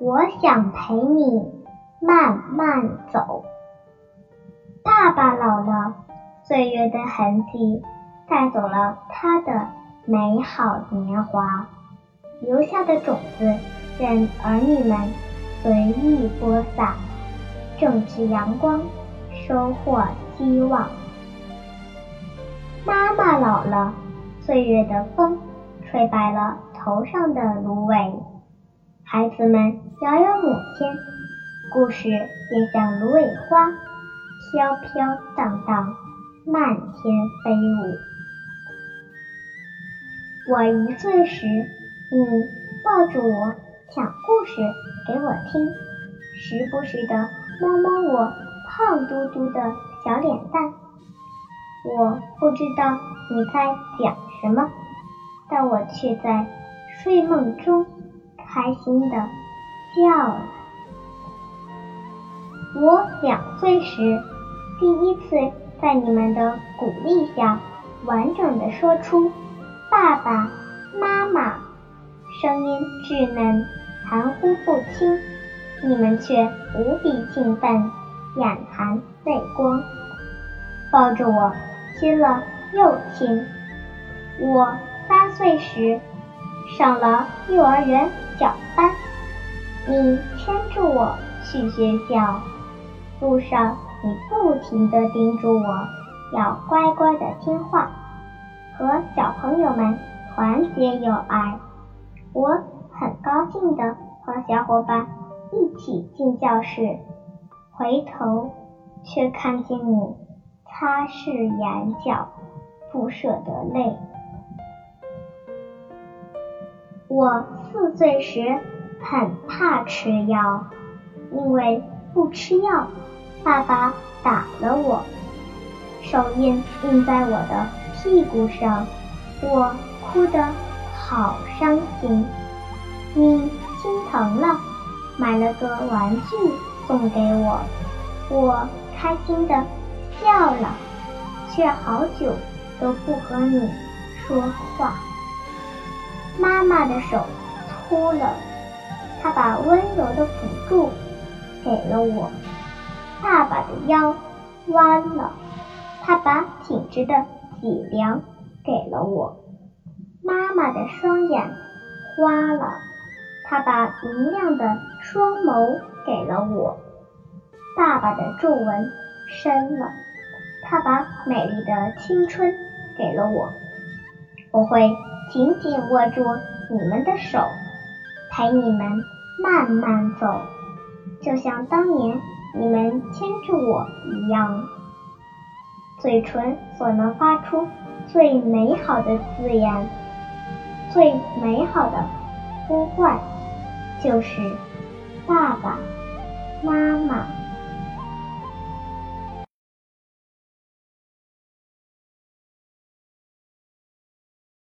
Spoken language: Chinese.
我想陪你慢慢走。爸爸老了，岁月的痕迹带走了他的美好年华，留下的种子任儿女们随意播撒，种植阳光，收获希望。妈妈老了，岁月的风吹白了头上的芦苇，孩子们遥遥母亲，故事也像芦苇花。飘飘荡荡，漫天飞舞。我一岁时，你抱住我讲故事给我听，时不时的摸摸我胖嘟嘟的小脸蛋。我不知道你在讲什么，但我却在睡梦中开心的笑了。我两岁时。第一次在你们的鼓励下，完整的说出“爸爸妈妈”，声音稚嫩，含糊不清，你们却无比兴奋，眼含泪光，抱着我亲了又亲。我三岁时上了幼儿园小班，你牵着我去学校，路上。你不停地叮嘱我要乖乖的听话，和小朋友们团结友爱。我很高兴地和小伙伴一起进教室，回头却看见你擦拭眼角，不舍得泪。我四岁时很怕吃药，因为不吃药。爸爸打了我，手印印在我的屁股上，我哭得好伤心。你心疼了，买了个玩具送给我，我开心的笑了，却好久都不和你说话。妈妈的手粗了，她把温柔的辅助给了我。爸爸的腰弯了，他把挺直的脊梁给了我；妈妈的双眼花了，他把明亮的双眸给了我；爸爸的皱纹深了，他把美丽的青春给了我。我会紧紧握住你们的手，陪你们慢慢走，就像当年。你们牵着我一样，嘴唇所能发出最美好的字眼，最美好的呼唤，就是爸爸妈妈。